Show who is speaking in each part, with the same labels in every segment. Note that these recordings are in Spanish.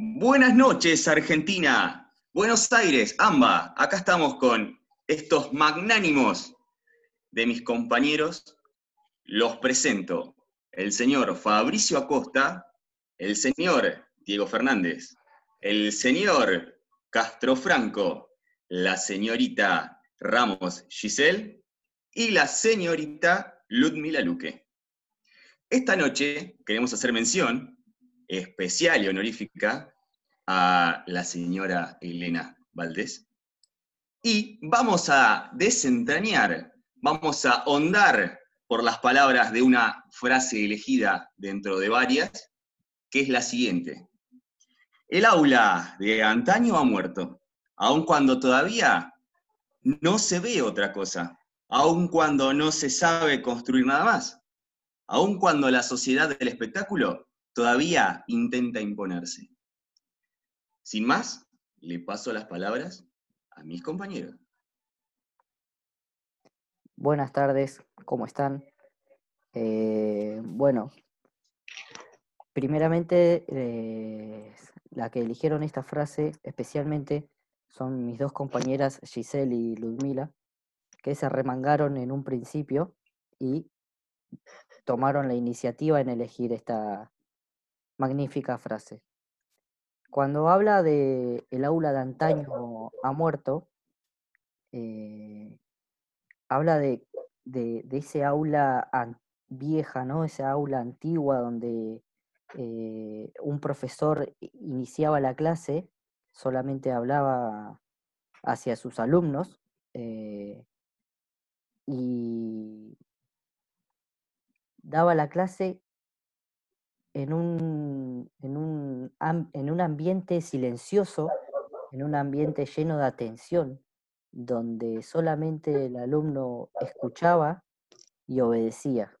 Speaker 1: Buenas noches, Argentina. Buenos Aires, AMBA. Acá estamos con estos magnánimos de mis compañeros. Los presento. El señor Fabricio Acosta, el señor Diego Fernández, el señor Castro Franco, la señorita Ramos Giselle y la señorita Ludmila Luque. Esta noche queremos hacer mención especial y honorífica a la señora Elena Valdés. Y vamos a desentrañar, vamos a ahondar por las palabras de una frase elegida dentro de varias, que es la siguiente. El aula de antaño ha muerto, aun cuando todavía no se ve otra cosa, aun cuando no se sabe construir nada más, aun cuando la sociedad del espectáculo todavía intenta imponerse. Sin más, le paso las palabras a mis compañeros.
Speaker 2: Buenas tardes, ¿cómo están? Eh, bueno, primeramente, la que eligieron esta frase especialmente son mis dos compañeras Giselle y Ludmila, que se remangaron en un principio y tomaron la iniciativa en elegir esta, Magnífica frase. Cuando habla de el aula de antaño ha muerto, eh, habla de, ese aula vieja, ¿no? Esa aula antigua donde eh, un profesor iniciaba la clase, solamente hablaba hacia sus alumnos eh, y daba la clase en un, en un, en un ambiente silencioso, en un ambiente lleno de atención, donde solamente el alumno escuchaba y obedecía.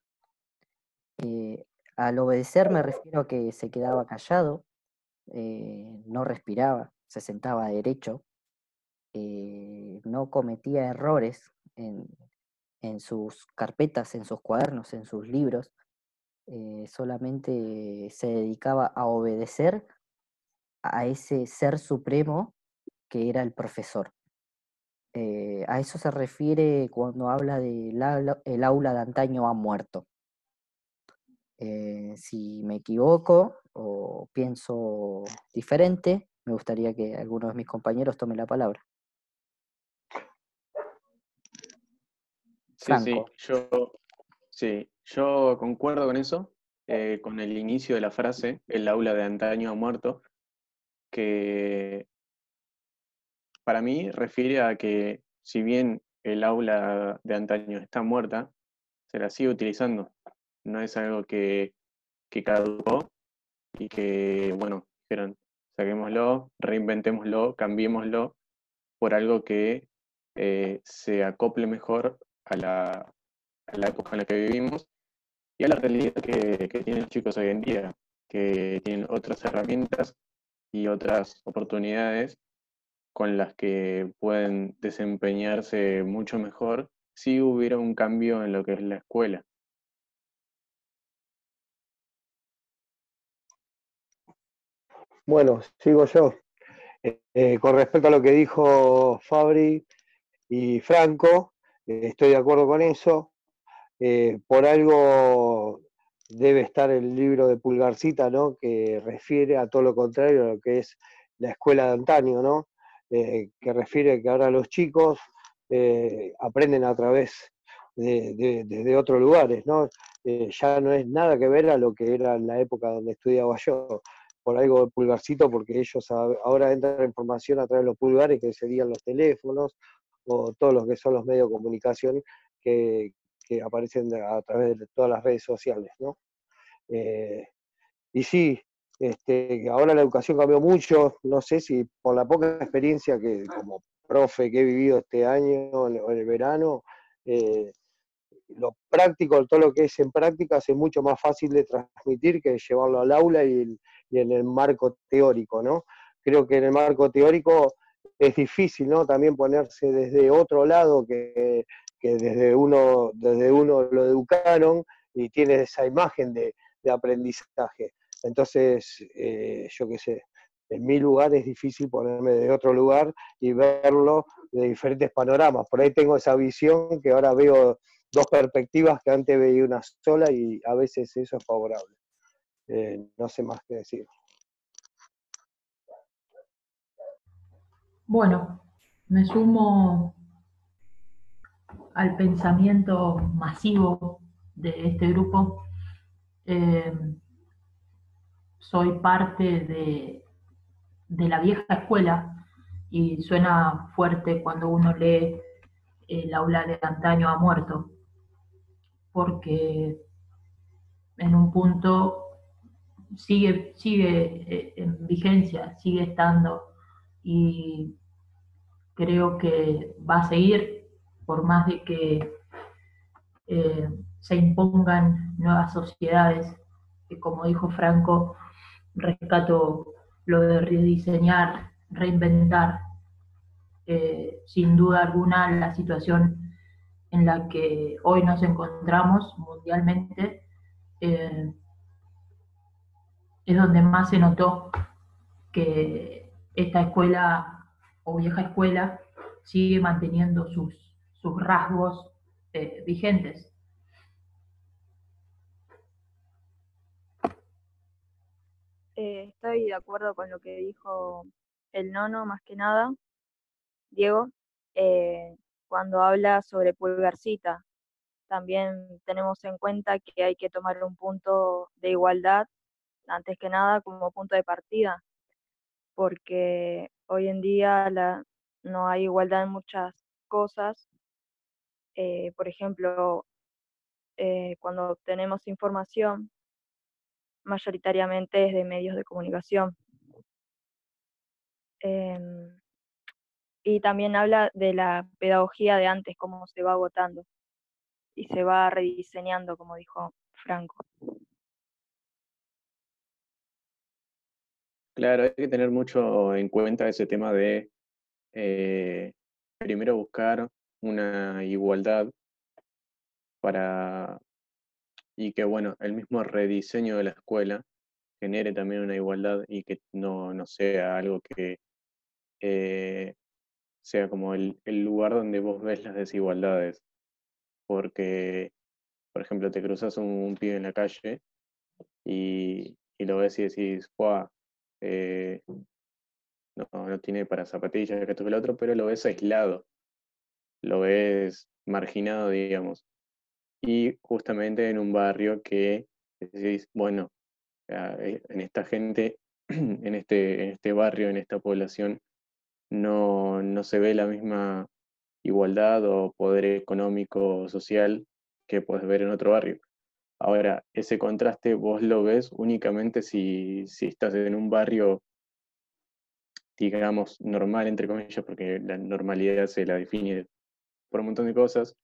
Speaker 2: Eh, al obedecer me refiero a que se quedaba callado, eh, no respiraba, se sentaba derecho, eh, no cometía errores en, en, sus carpetas, en sus cuadernos, en sus libros, eh, solamente se dedicaba a obedecer a ese ser supremo que era el profesor. Eh, a eso se refiere cuando habla de el aula de antaño ha muerto. Eh, si me equivoco o pienso diferente, me gustaría que alguno de mis compañeros tome la palabra.
Speaker 3: Sí, sí, yo, sí, yo concuerdo con eso, eh, con el inicio de la frase, el aula de antaño ha muerto, que para mí refiere a que si bien el aula de antaño está muerta, se la sigue utilizando. No es algo que, que caducó y que, bueno, dijeron, saquémoslo, reinventémoslo, cambiémoslo por algo que eh, se acople mejor a la, a la época en la que vivimos y a la realidad que, tienen los chicos hoy en día, que tienen otras herramientas y otras oportunidades con las que pueden desempeñarse mucho mejor si hubiera un cambio en lo que es la escuela.
Speaker 4: Bueno, sigo yo. Eh, eh, con respecto a lo que dijo Fabri y Franco, eh, estoy de acuerdo con eso. Eh, por algo debe estar el libro de Pulgarcita, ¿no? Que refiere a todo lo contrario a lo que es la escuela de antaño, ¿no? Eh, que refiere que ahora los chicos eh, aprenden a través de, otros lugares, ¿no? ya no es nada que ver a lo que era en la época donde estudiaba yo. Por algo de pulgarcito, porque ellos ahora entran información a través de los pulgares, que serían los teléfonos o todos los que son los medios de comunicación que, que aparecen a través de todas las redes sociales, ¿no? Eh, y sí, este, ahora la educación cambió mucho, no sé si por la poca experiencia que como profe que he vivido este año, en el verano, eh, lo práctico, todo lo que es en práctica es mucho más fácil de transmitir que llevarlo al aula y, y, en el marco teórico, ¿no? Creo que en el marco teórico es difícil, ¿no? También ponerse desde otro lado que que desde uno, desde uno lo educaron y tiene esa imagen de, aprendizaje. Entonces, eh, yo qué sé, en mi lugar es difícil ponerme de otro lugar y verlo de diferentes panoramas. Por ahí tengo esa visión que ahora veo dos perspectivas que antes veía una sola y a veces eso es favorable. Eh, no sé más qué decir.
Speaker 5: Bueno, me sumo al pensamiento masivo de este grupo. Eh, soy parte de, de la vieja escuela y suena fuerte cuando uno lee el aula de antaño ha muerto, porque en un punto sigue, sigue eh, en vigencia, sigue estando y creo que va a seguir por más de que eh, se impongan nuevas sociedades, que como dijo Franco, rescato lo de rediseñar, reinventar, eh, sin duda alguna la situación en la que hoy nos encontramos mundialmente eh, es donde más se notó que esta escuela o vieja escuela sigue manteniendo sus, rasgos eh, vigentes.
Speaker 6: Eh, estoy de acuerdo con lo que dijo el nono, más que nada, Diego, eh, cuando habla sobre pulgarcita. También tenemos en cuenta que hay que tomar un punto de igualdad, antes que nada, como punto de partida, porque hoy en día la, no hay igualdad en muchas cosas. Eh, por ejemplo, cuando obtenemos información, mayoritariamente es de medios de comunicación. Em, y también habla de la pedagogía de antes, cómo se va agotando y se va rediseñando, como dijo Franco.
Speaker 3: Claro, hay que tener mucho en cuenta ese tema de eh, primero buscar una igualdad para, y que, bueno, el mismo rediseño de la escuela genere también una igualdad y que no, sea algo que eh, sea como el, lugar donde vos ves las desigualdades. Porque, por ejemplo, te cruzas un, pibe en la calle y, lo ves y decís, ¡guau! Eh, no, no tiene para zapatillas, que esto que el otro, pero lo ves aislado, lo ves marginado, digamos y justamente en un barrio que decís, bueno, ah, eh, en esta gente, en este, en este barrio, en esta población, no, no se ve la misma igualdad o poder económico o social que puedes ver en otro barrio. Ahora, ese contraste vos lo ves únicamente si, si estás en un barrio, digamos, normal, entre comillas, porque la normalidad se la define por un montón de cosas,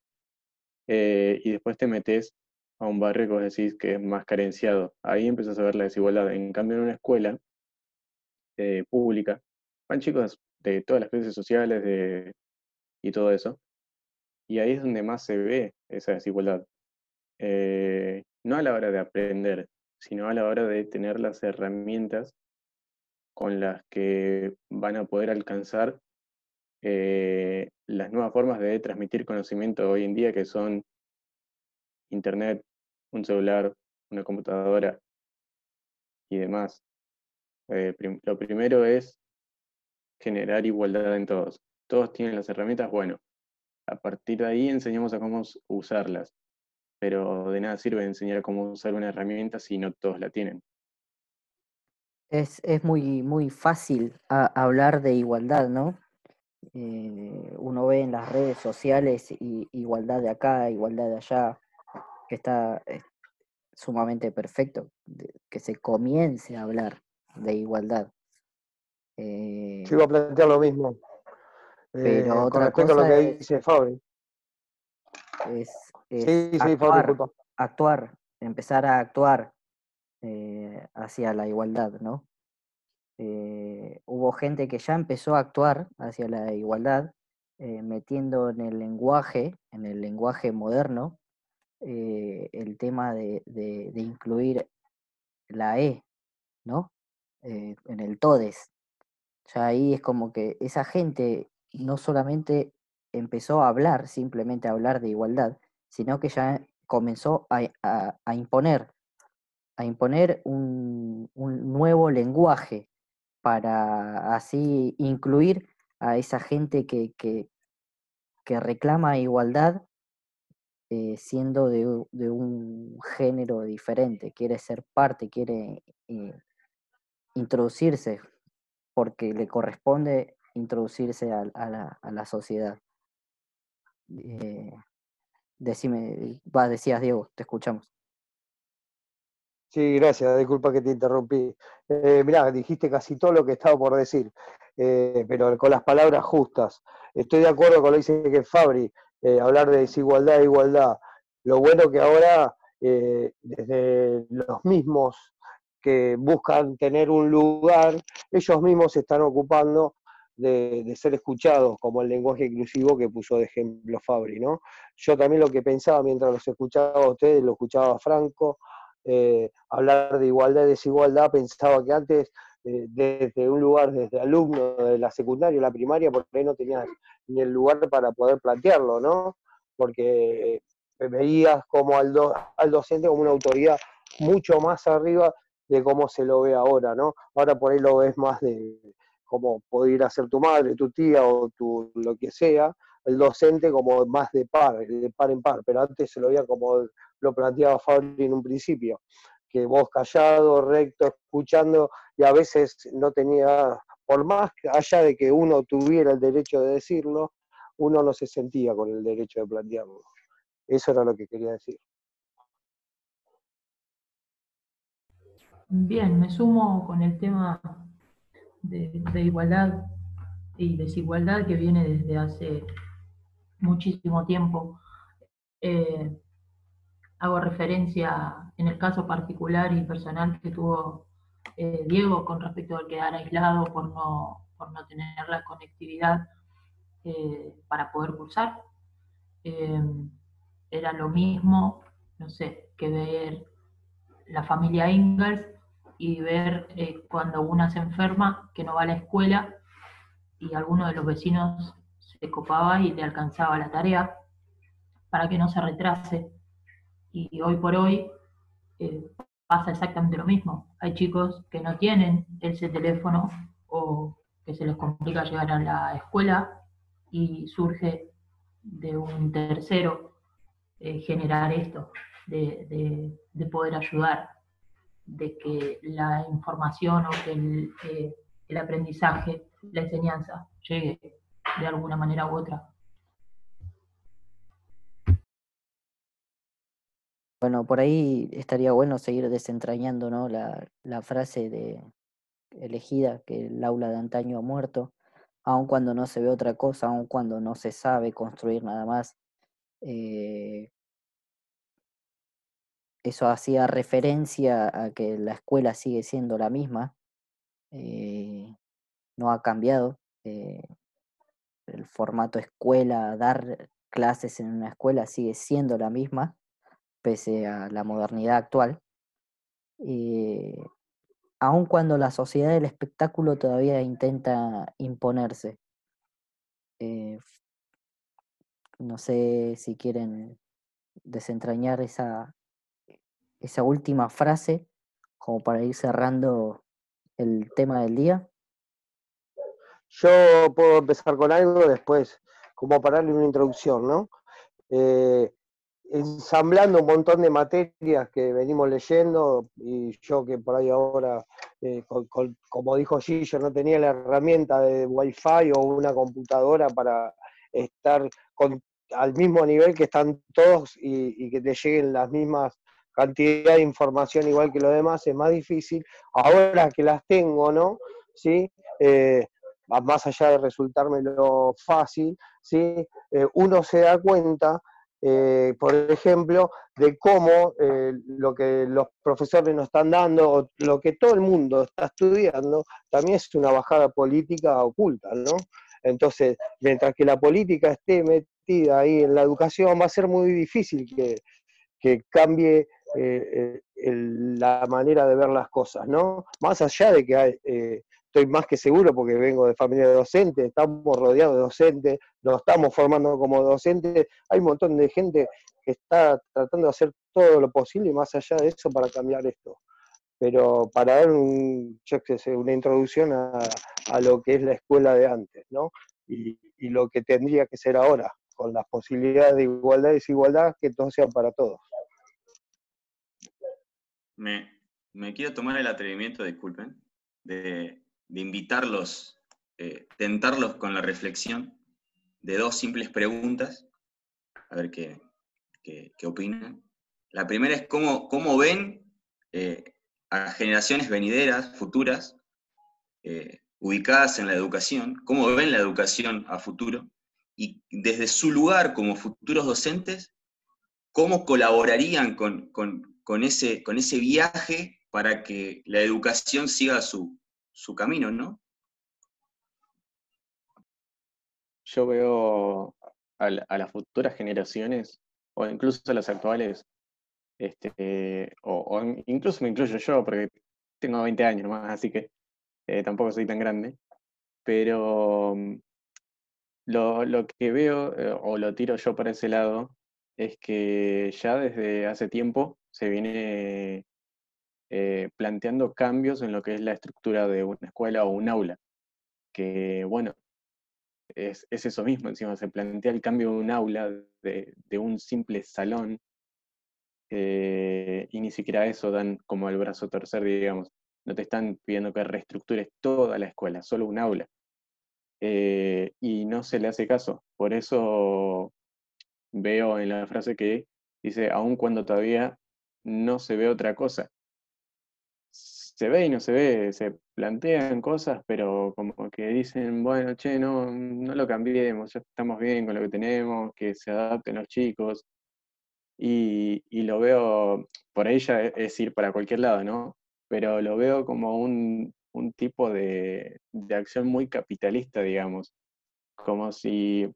Speaker 3: eh, y después te metes a un barrio que vos decís que es más carenciado. Ahí empiezas a ver la desigualdad. En cambio, en una escuela eh, pública, van chicos de todas las clases sociales de, y todo eso, y ahí es donde más se ve esa desigualdad. Eh, no a la hora de aprender, sino a la hora de tener las herramientas con las que van a poder alcanzar eh, las nuevas formas de transmitir conocimiento hoy en día, que son Internet, un celular, una computadora y demás. Eh, lo primero es generar igualdad en todos. Todos tienen las herramientas, bueno, a partir de ahí enseñamos a cómo usarlas, pero de nada sirve enseñar cómo usar una herramienta si no todos la tienen.
Speaker 2: Es, muy, muy fácil hablar de igualdad, ¿no? Eh, uno ve en las redes sociales igualdad de acá, igualdad de allá, que está eh, sumamente perfecto, que se comience a hablar de igualdad.
Speaker 4: Eh, Yo iba a plantear lo mismo. Pero otra con respecto a lo que dice Fabri.
Speaker 2: Es, actuar, actuar, empezar a actuar hacia la igualdad, ¿no? Eh, hubo gente que ya empezó a actuar hacia la igualdad, eh, metiendo en el lenguaje, en el lenguaje moderno, eh, el tema de, incluir la E, ¿no? en el TODES, Ya ahí es como que esa gente no solamente empezó a hablar, simplemente a hablar de igualdad, sino que ya comenzó a, imponer, a imponer un, nuevo lenguaje para así incluir a esa gente que, que, reclama igualdad eh, siendo de, un género diferente, quiere ser parte, quiere eh, introducirse, porque le corresponde introducirse a, la, sociedad. Eh, decime, va, decías Diego, te escuchamos.
Speaker 4: Sí, gracias, disculpa que te interrumpí. Eh, mirá, dijiste casi todo lo que estaba por decir, eh, pero con las palabras justas. Estoy de acuerdo con lo que dice que Fabri, eh, hablar de desigualdad e igualdad. Lo bueno que ahora, desde los mismos que buscan tener un lugar, ellos mismos se están ocupando de, ser escuchados, como el lenguaje inclusivo que puso de ejemplo Fabri, ¿no? Yo también lo que pensaba mientras los escuchaba a ustedes, lo escuchaba a Franco, eh, hablar de igualdad y desigualdad, pensaba que antes, eh, desde un lugar, desde alumno de la secundaria, la primaria, porque ahí no tenías ni el lugar para poder plantearlo, ¿no? Porque eh, veías como al, al docente como una autoridad mucho más arriba de cómo se lo ve ahora, ¿no? Ahora por ahí lo ves más de, como podría ser tu madre, tu tía o tu, lo que sea, el docente como más de par, de par en par, pero antes se lo veía como lo planteaba Fabri en un principio, que vos callado, recto, escuchando, y a veces no tenía, por más allá de que uno tuviera el derecho de decirlo, uno no se sentía con el derecho de plantearlo. Eso era lo que quería decir.
Speaker 5: Bien, me sumo con el tema de, igualdad y desigualdad que viene desde hace muchísimo tiempo. Eh, hago referencia en el caso particular y personal que tuvo eh, Diego con respecto al quedar aislado por no, por no tener la conectividad eh, para poder cursar. era lo mismo, no sé, que ver la familia Ingalls y ver cuando una se enferma que no va a la escuela y alguno de los vecinos se copaba y le alcanzaba la tarea para que no se retrase. Y hoy por hoy eh, pasa exactamente lo mismo. Hay chicos que no tienen ese teléfono o que se les complica llegar a la escuela y surge de un tercero eh, generar esto, de, de poder ayudar de que la información o que eh, el, aprendizaje, la enseñanza llegue de alguna manera u otra.
Speaker 2: Bueno, por ahí estaría bueno seguir desentrañando ¿no? la, la frase de, elegida que el aula de antaño ha muerto, aun cuando no se ve otra cosa, aun cuando no se sabe construir nada más. Eh, eso hacía referencia a que la escuela sigue siendo la misma, eh, no ha cambiado. Eh, el formato escuela, dar clases en una escuela sigue siendo la misma, pese a la modernidad actual. Eh, aun cuando la sociedad del espectáculo todavía intenta imponerse. no sé si quieren desentrañar esa, esa última frase como para ir cerrando el tema del día?
Speaker 4: Yo puedo empezar con algo después, como para darle una introducción, ¿no? Eh, ensamblando un montón de materias que venimos leyendo, y yo que por ahí ahora, eh, como dijo Gillo, no tenía la herramienta de Wi-Fi o una computadora para estar al mismo nivel que están todos y, que te lleguen las mismas cantidad de información igual que lo demás, es más difícil. Ahora que las tengo, ¿no? ¿Sí? Eh, más allá de resultarme lo fácil, ¿sí? Eh, uno se da cuenta, eh, por ejemplo, de cómo lo que los profesores nos están dando, o lo que todo el mundo está estudiando, también es una bajada política oculta, ¿no? Entonces, mientras que la política esté metida ahí en la educación, va a ser muy difícil que, que cambie eh, la manera de ver las cosas, ¿no? Más allá de que eh, estoy más que seguro porque vengo de familia de docentes, estamos rodeados de docentes, nos estamos formando como docentes, hay un montón de gente que está tratando de hacer todo lo posible más allá de eso para cambiar esto. Pero para dar un, una introducción a, lo que es la escuela de antes, ¿no? Y, y lo que tendría que ser ahora, con las posibilidades de igualdad y desigualdad, que todo sea para todos.
Speaker 1: Me, me quiero tomar el atrevimiento, disculpen, de, invitarlos, eh, tentarlos con la reflexión de dos simples preguntas, a ver qué, opinan. La primera es cómo, cómo ven eh, a generaciones venideras, futuras, eh, ubicadas en la educación, cómo ven la educación a futuro, y desde su lugar como futuros docentes, cómo colaborarían con, con, ese, con ese viaje para que la educación siga su, camino, ¿no?
Speaker 3: Yo veo a, las futuras generaciones, o incluso a las actuales, este, o, incluso me incluyo yo, porque tengo 20 años más, así que eh, tampoco soy tan grande, pero mm, lo, que veo, eh, o lo tiro yo para ese lado, es que ya desde hace tiempo se viene eh, planteando cambios en lo que es la estructura de una escuela o un aula. Que bueno, es, eso mismo, encima se plantea el cambio de un aula, de, un simple salón, eh, y ni siquiera eso dan como el brazo tercer, digamos. No te están pidiendo que reestructures toda la escuela, solo un aula. Eh, y no se le hace caso. Por eso veo en la frase que dice, aun cuando todavía no se ve otra cosa se ve y no se ve, se plantean cosas, pero como que dicen, bueno, che, no, no lo cambiemos, ya estamos bien con lo que tenemos, que se adapten los chicos. Y, lo veo, por ahí ya es ir para cualquier lado, ¿no? Pero lo veo como un, tipo de, acción muy capitalista, digamos. Como si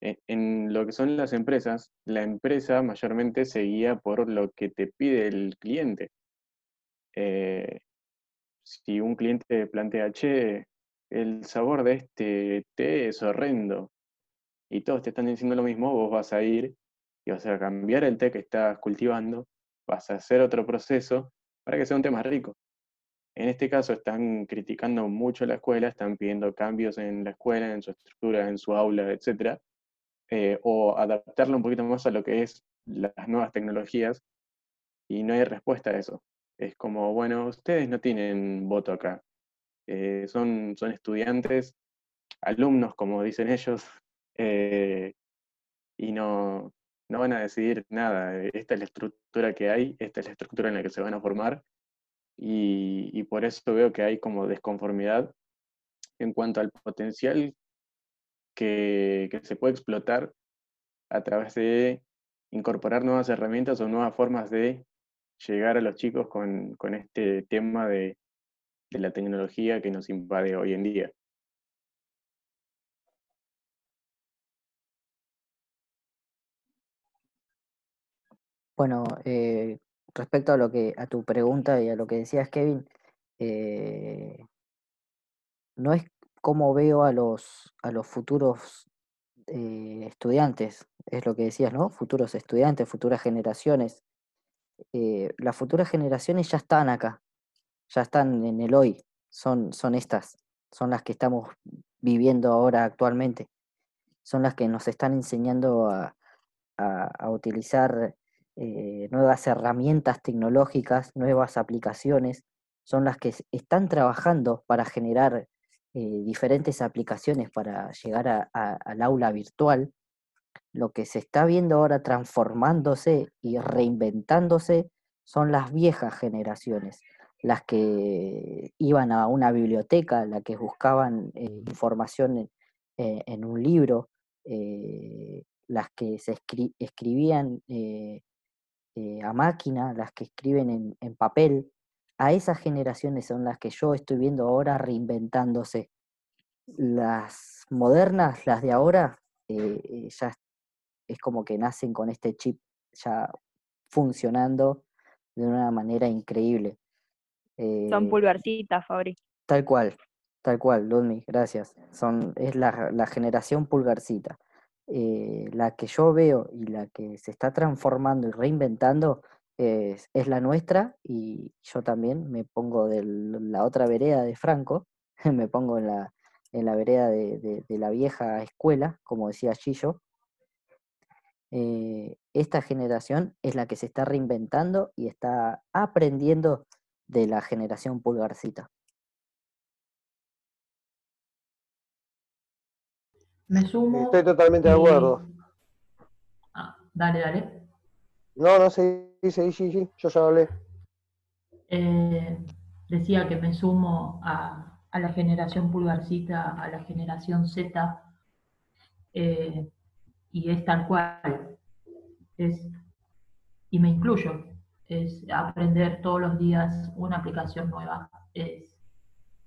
Speaker 3: en, en lo que son las empresas, la empresa mayormente se guía por lo que te pide el cliente. Eh, si un cliente plantea, che, el sabor de este té es horrendo, y todos te están diciendo lo mismo, vos vas a ir y vas a cambiar el té que estás cultivando, vas a hacer otro proceso para que sea un té más rico. En este caso están criticando mucho la escuela, están pidiendo cambios en la escuela, en su estructura, en su aula, etc. Eh, o adaptarlo un poquito más a lo que es las nuevas tecnologías, y no hay respuesta a eso. Es como, bueno, ustedes no tienen voto acá. Eh, son, son estudiantes, alumnos, como dicen ellos, eh, y no, no van a decidir nada. Esta es la estructura que hay, esta es la estructura en la que se van a formar, y, por eso veo que hay como desconformidad en cuanto al potencial que, que se puede explotar a través de incorporar nuevas herramientas o nuevas formas de llegar a los chicos con, este tema de, la tecnología que nos invade hoy en día.
Speaker 2: Bueno, eh, respecto a lo que a tu pregunta y a lo que decías, Kevin, eh, no es como veo a los a los futuros eh, estudiantes, es lo que decías, ¿no? Futuros estudiantes, futuras generaciones. Eh, las futuras generaciones ya están acá, ya están en el hoy, son, son estas, son las que estamos viviendo ahora actualmente, son las que nos están enseñando a, utilizar eh, nuevas herramientas tecnológicas, nuevas aplicaciones, son las que están trabajando para generar eh, diferentes aplicaciones para llegar al aula virtual lo que se está viendo ahora transformándose y reinventándose son las viejas generaciones, las que iban a una biblioteca, las que buscaban eh, información eh, en, un libro, eh, las que se escribían a máquina, las que escriben en, papel. A esas generaciones son las que yo estoy viendo ahora reinventándose. Las modernas, las de ahora, ya es como que nacen con este chip ya funcionando de una manera increíble.
Speaker 6: Son eh, pulgarcitas, Fabri.
Speaker 2: Tal cual, Tal cual, Ludmi, gracias. Son, es la, la generación pulgarcita. Eh, la que yo veo y la que se está transformando y reinventando es, es la nuestra y yo también me pongo de la otra vereda de Franco, me pongo en la, en la vereda de, de- de la vieja escuela, como decía Gillo. Eh, esta generación es la que se está reinventando y está aprendiendo de la generación pulgarcita.
Speaker 5: Me sumo.
Speaker 4: Estoy totalmente de
Speaker 5: y-
Speaker 4: acuerdo.
Speaker 5: Ah, dale, dale.
Speaker 4: No, no sé, sí, sí, sí, yo ya hablé.
Speaker 5: Eh, decía que me sumo a, a la generación pulgarcita, a la generación Z, eh, y es tal cual. Es, y me incluyo, es aprender todos los días una aplicación nueva, es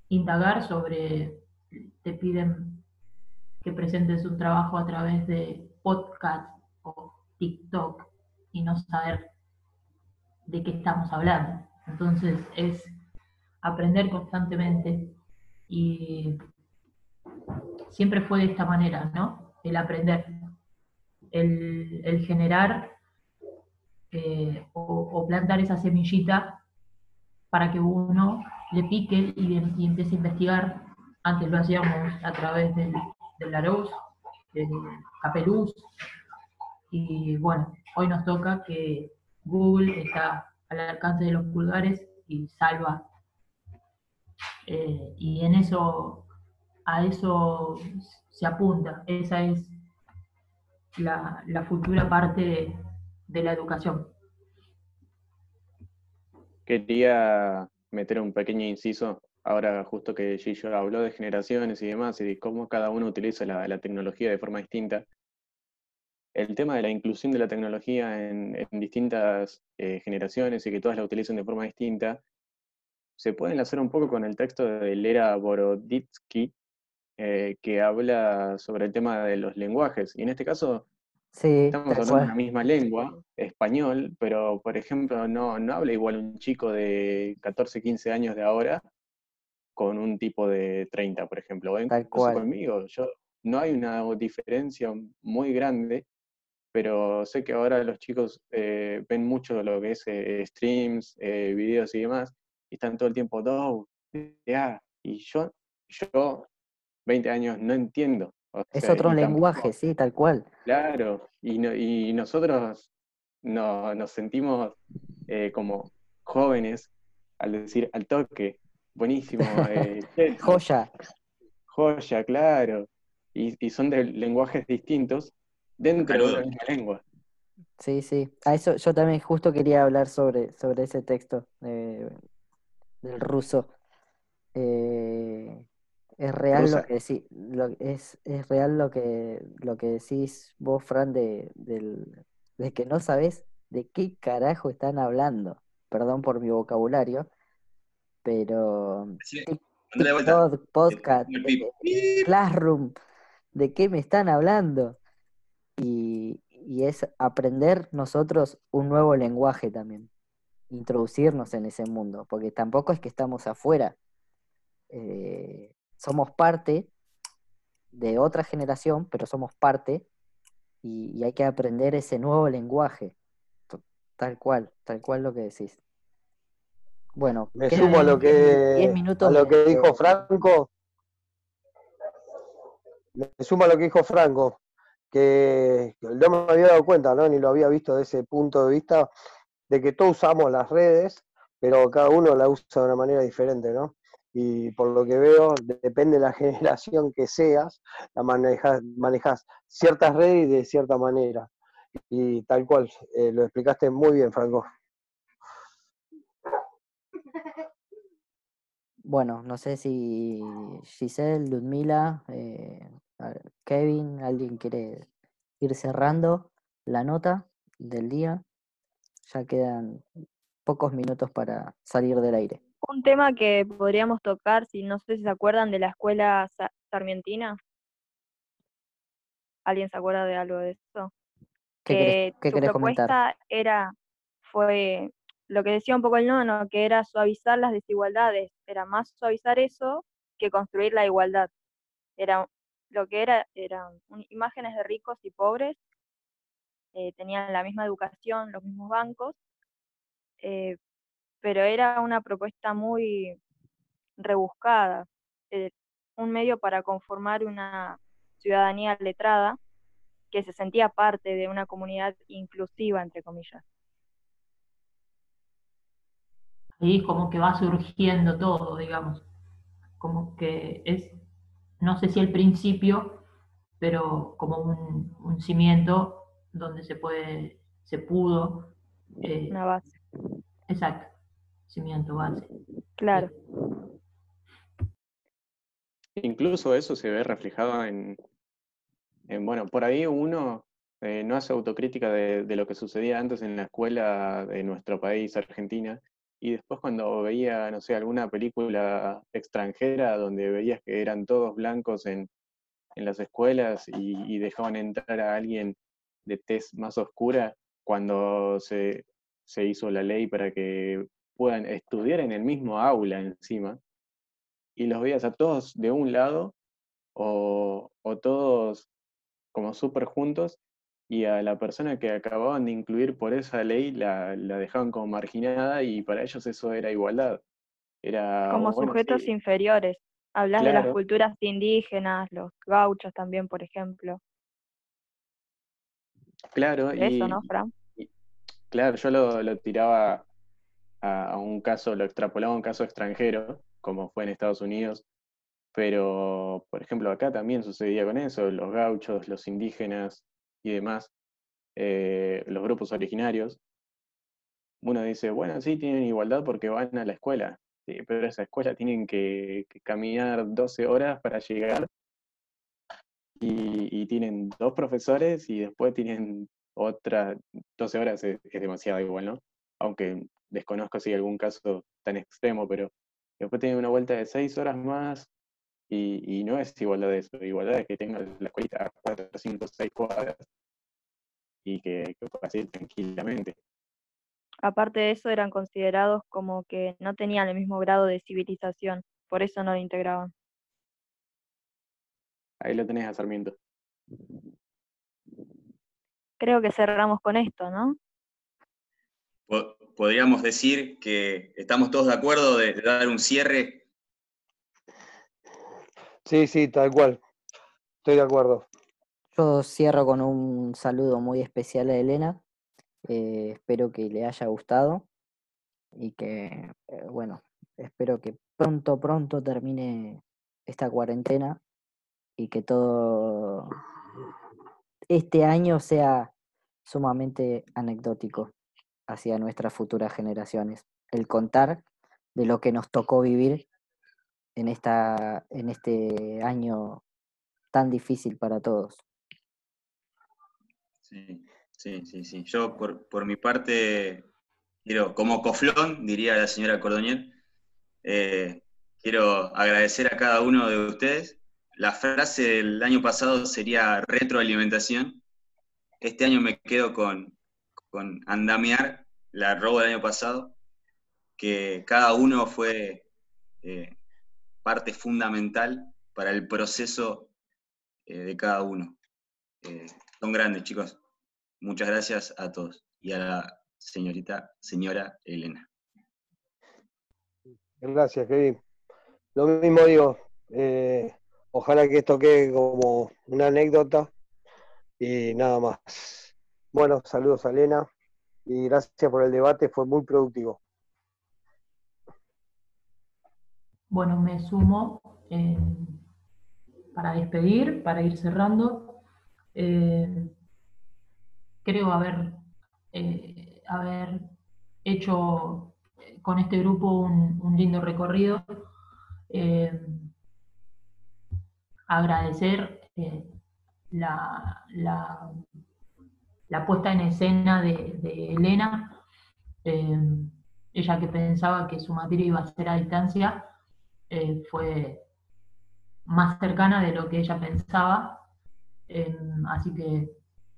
Speaker 5: indagar sobre, te piden que presentes un trabajo a través de podcast o TikTok y no saber de qué estamos hablando. Entonces es aprender constantemente y siempre fue de esta manera, ¿no? El aprender, el, generar eh, o, plantar esa semillita para que uno le pique y, y empiece a investigar. Antes lo hacíamos a través del, del Larousse, del Capeluz, y bueno, hoy nos toca que Google está al alcance de los pulgares y salva. Eh, y en eso, a eso se apunta. Esa es la, futura parte de, la educación.
Speaker 3: Quería meter un pequeño inciso, ahora justo que Gillo habló de generaciones y demás, y de cómo cada uno utiliza la, tecnología de forma distinta. El tema de la inclusión de la tecnología en, en distintas eh, generaciones y que todas la utilicen de forma distinta, se puede enlazar un poco con el texto de Lera Boroditsky, eh, que habla sobre el tema de los lenguajes. Y en este caso,
Speaker 2: Sí,
Speaker 3: Estamos hablando de la misma lengua, español, pero por ejemplo no, no habla igual un chico de 14, 15 años de ahora con un tipo de 30, por ejemplo, o
Speaker 2: Tal cual.
Speaker 3: conmigo. Yo, no hay una diferencia muy grande, pero sé que ahora los chicos eh, ven mucho lo que es eh, streams, eh, videos y demás, y están todo el tiempo, ya, y yo, yo, 20 años, no entiendo. O
Speaker 2: Es
Speaker 3: sea,
Speaker 2: otro
Speaker 3: tampoco-
Speaker 2: lenguaje, sí, tal cual.
Speaker 3: Claro, y, no- y nosotros no- nos sentimos eh, como jóvenes al decir al toque, buenísimo, eh,
Speaker 2: Joya.
Speaker 3: joya, claro, y, y son de lenguajes distintos dentro de la misma lengua.
Speaker 2: Sí, sí. A eso yo también justo quería hablar sobre, sobre ese texto eh, del ruso. Eh, es real lo que decí- lo- es, es real lo que lo que decís vos, Fran, de, del- de que no sabés de qué carajo están hablando. Perdón por mi vocabulario, pero
Speaker 1: vuelta.
Speaker 2: TikTok, podcast,
Speaker 1: El
Speaker 2: Classroom, ¿de qué me están hablando? Y, y es aprender nosotros un nuevo lenguaje también, introducirnos en ese mundo, porque tampoco es que estamos afuera, eh, somos parte de otra generación, pero somos parte y, y hay que aprender ese nuevo lenguaje, tal cual, tal cual lo que decís. Bueno,
Speaker 4: Me sumo a lo
Speaker 2: 10
Speaker 4: que,
Speaker 2: minutos
Speaker 4: a lo que dijo Franco. Me sumo a lo que dijo Franco, que no me había dado cuenta, ¿no? ni lo había visto desde ese punto de vista, de que todos usamos las redes, pero cada uno la usa de una manera diferente, ¿no? Y por lo que veo, depende de la generación que seas, la manejas, manejas ciertas redes de cierta manera. Y tal cual, eh, lo explicaste muy bien, Franco.
Speaker 2: Bueno, no sé si Giselle, Ludmila, eh, Kevin, alguien quiere ir cerrando la nota del día. Ya quedan pocos minutos para salir del aire.
Speaker 6: Un tema que podríamos tocar, si no sé si se acuerdan de la escuela Sa- Sarmientina. ¿Alguien se acuerda de algo de eso?
Speaker 2: ¿Qué querés,
Speaker 6: que su
Speaker 2: querés comentar?
Speaker 6: propuesta era, fue lo que decía un poco el nono, que era suavizar las desigualdades, era más suavizar eso que construir la igualdad. Era, lo que era eran imágenes de ricos y pobres, eh, tenían la misma educación, los mismos bancos, eh, pero era una propuesta muy rebuscada, eh, un medio para conformar una ciudadanía letrada que se sentía parte de una comunidad inclusiva, entre comillas.
Speaker 5: Ahí como que va surgiendo todo, digamos, como que es, no sé si el principio, pero como un, cimiento donde se puede, se pudo.
Speaker 6: Eh, una base.
Speaker 5: Exacto, cimiento, base.
Speaker 6: Claro.
Speaker 3: Incluso eso se ve reflejado en, bueno, por ahí uno eh, no hace autocrítica de, lo que sucedía antes en la escuela de nuestro país, Argentina, y después cuando veía, no sé, alguna película extranjera donde veías que eran todos blancos en, las escuelas y, dejaban entrar a alguien de tez más oscura cuando se, se hizo la ley para que puedan estudiar en el mismo aula encima, y los veías a todos de un lado o, todos como súper juntos y a la persona que acababan de incluir por esa ley la, dejaban como marginada y para ellos eso era igualdad. Era,
Speaker 6: como sujetos inferiores. Hablas de las culturas indígenas, los gauchos también, por ejemplo.
Speaker 3: Claro.
Speaker 6: Eso, ¿no, Fran?
Speaker 3: claro, yo lo, tiraba a, un caso, lo extrapolaba a un caso extranjero, como fue en Estados Unidos, pero, por ejemplo, acá también sucedía con eso, los gauchos, los indígenas y demás, eh, los grupos originarios. Uno dice, bueno, sí, tienen igualdad porque van a la escuela, pero esa escuela tienen que, caminar 12 horas para llegar y, tienen dos profesores y después tienen otras 12 horas, es, es demasiado igual, ¿no? Aunque desconozco si hay algún caso tan extremo, pero Después tiene una vuelta de seis horas más y, no es igualdad de eso. Igualdad es que tenga la escuelita a cuatro, cinco, seis cuadras y que, que pueda ir tranquilamente.
Speaker 6: Aparte de eso, eran considerados como que no tenían el mismo grado de civilización, por eso no lo integraban.
Speaker 3: Ahí lo tenés a Sarmiento.
Speaker 6: Creo que cerramos con esto, ¿no?
Speaker 1: Podríamos decir que estamos todos de acuerdo de, dar un cierre.
Speaker 4: Sí, sí, tal cual. Estoy de acuerdo.
Speaker 2: Yo cierro con un saludo muy especial a Elena. Eh, espero que le haya gustado y que, eh, bueno, espero que pronto, pronto termine esta cuarentena y que todo este año sea sumamente anecdótico hacia nuestras futuras generaciones. El contar de lo que nos tocó vivir en, esta, en este año tan difícil para todos.
Speaker 1: Sí, sí, sí, sí. Yo por, mi parte, quiero, como coflón, diría la señora Cordoñel, eh, quiero agradecer a cada uno de ustedes. La frase del año pasado sería retroalimentación. Este año me quedo con, con Andamear, la robo del año pasado, que cada uno fue eh, parte fundamental para el proceso eh, de cada uno. Eh, son grandes, chicos. Muchas gracias a todos y a la señorita, señora Elena.
Speaker 4: Gracias, Kevin. Lo mismo digo, ojalá que esto quede como una anécdota y nada más. Bueno, saludos a Elena y gracias por el debate, fue muy productivo.
Speaker 5: Bueno, me sumo eh, para despedir, para ir cerrando. Eh, creo haber, eh, haber hecho con este grupo un, lindo recorrido. agradecer la, la puesta en escena de, Elena, eh, ella que pensaba que su materia iba a ser a distancia, eh, fue más cercana de lo que ella pensaba, eh, así que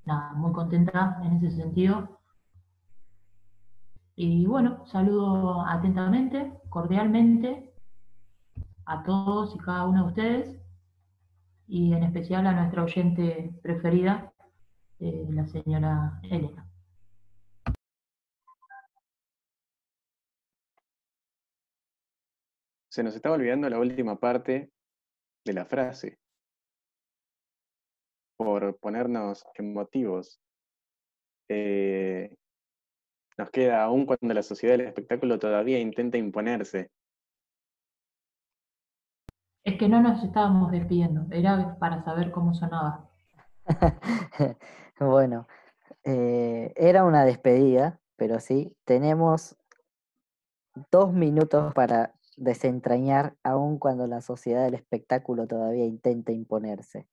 Speaker 5: nada, muy contenta en ese sentido. Y bueno, saludo atentamente, cordialmente, a todos y cada uno de ustedes y en especial a nuestra oyente preferida, eh, la señora Elena.
Speaker 3: Se nos estaba olvidando la última parte de la frase. Por ponernos emotivos. Eh, nos queda, aún cuando la sociedad del espectáculo todavía intenta imponerse.
Speaker 5: Es que no nos estábamos despidiendo, era para saber cómo sonaba.
Speaker 2: bueno, eh, era una despedida, pero sí, tenemos dos minutos para desentrañar, aun cuando la sociedad del espectáculo todavía intenta imponerse.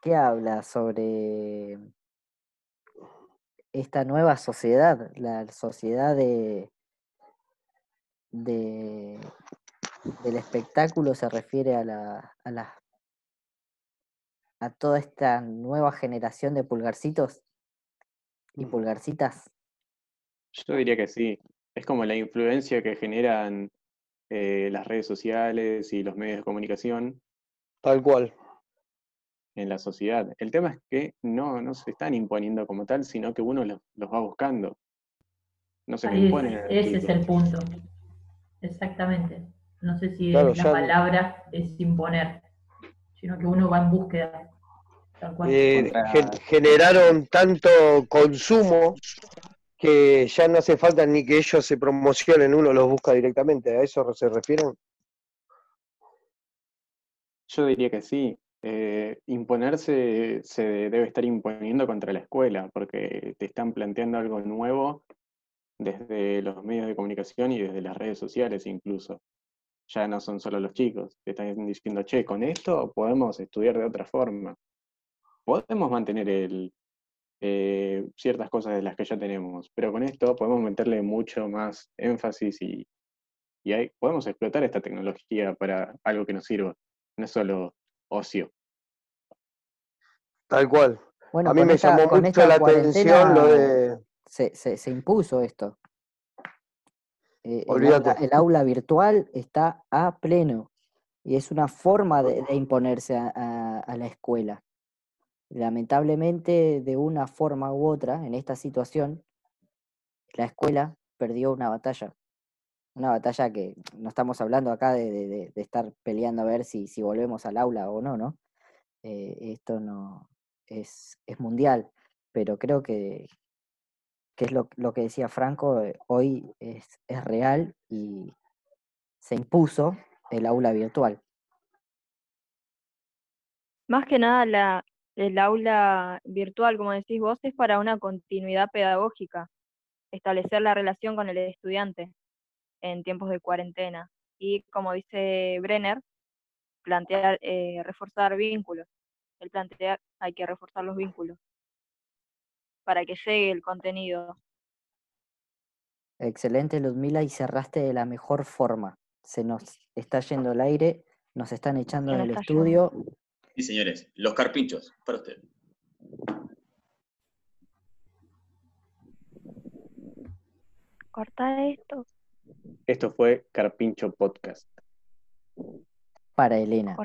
Speaker 2: ¿Qué habla sobre esta nueva sociedad, la sociedad de, del espectáculo se refiere a, la, a, a toda esta nueva generación de pulgarcitos y mm. pulgarcitas?
Speaker 3: Yo diría que sí. Es como la influencia que generan eh, las redes sociales y los medios de comunicación.
Speaker 4: Tal cual
Speaker 3: en la sociedad. El tema es que no, no se están imponiendo como tal, sino que uno los, va buscando. No se imponen.
Speaker 5: ese es el punto. Exactamente. No sé si la palabra es imponer, sino que uno va en búsqueda.
Speaker 4: Eh, generaron tanto consumo que ya no hace falta ni que ellos se promocionen, uno los busca directamente. ¿A eso se refieren?
Speaker 3: Yo diría que sí. Eh, imponerse se debe estar imponiendo contra la escuela, porque te están planteando algo nuevo desde los medios de comunicación y desde las redes sociales incluso. Ya no son solo los chicos, te están diciendo, che, con esto podemos estudiar de otra forma. Podemos mantener el, eh, ciertas cosas de las que ya tenemos, pero con esto podemos meterle mucho más énfasis y, y podemos explotar esta tecnología para algo que nos sirva, no es solo ocio.
Speaker 4: Tal cual. a mí me llamó mucho la atención lo de...
Speaker 2: Se, se, impuso esto. Eh, el, aula, virtual está a pleno y es una forma de, imponerse a, la escuela. Lamentablemente, de una forma u otra, en esta situación, la escuela perdió una batalla. Una batalla que no estamos hablando acá de, estar peleando a ver si, si volvemos al aula o no, ¿no? Eh, esto no, es, mundial, pero creo que, que es lo, que decía Franco, eh, hoy es, real y se impuso el aula virtual.
Speaker 6: Más que nada, la, el aula virtual, como decís vos, es para una continuidad pedagógica, establecer la relación con el estudiante en tiempos de cuarentena. Y como dice Brenner, plantear, eh, reforzar vínculos el plantear, hay que reforzar los vínculos para que llegue el contenido.
Speaker 2: Excelente, Ludmila, y cerraste de la mejor forma. Se nos está yendo el aire, nos están echando del estudio.
Speaker 1: Sí, señores, los carpinchos, para usted.
Speaker 6: Corta esto.
Speaker 3: Esto fue Carpincho Podcast.
Speaker 2: Para Elena.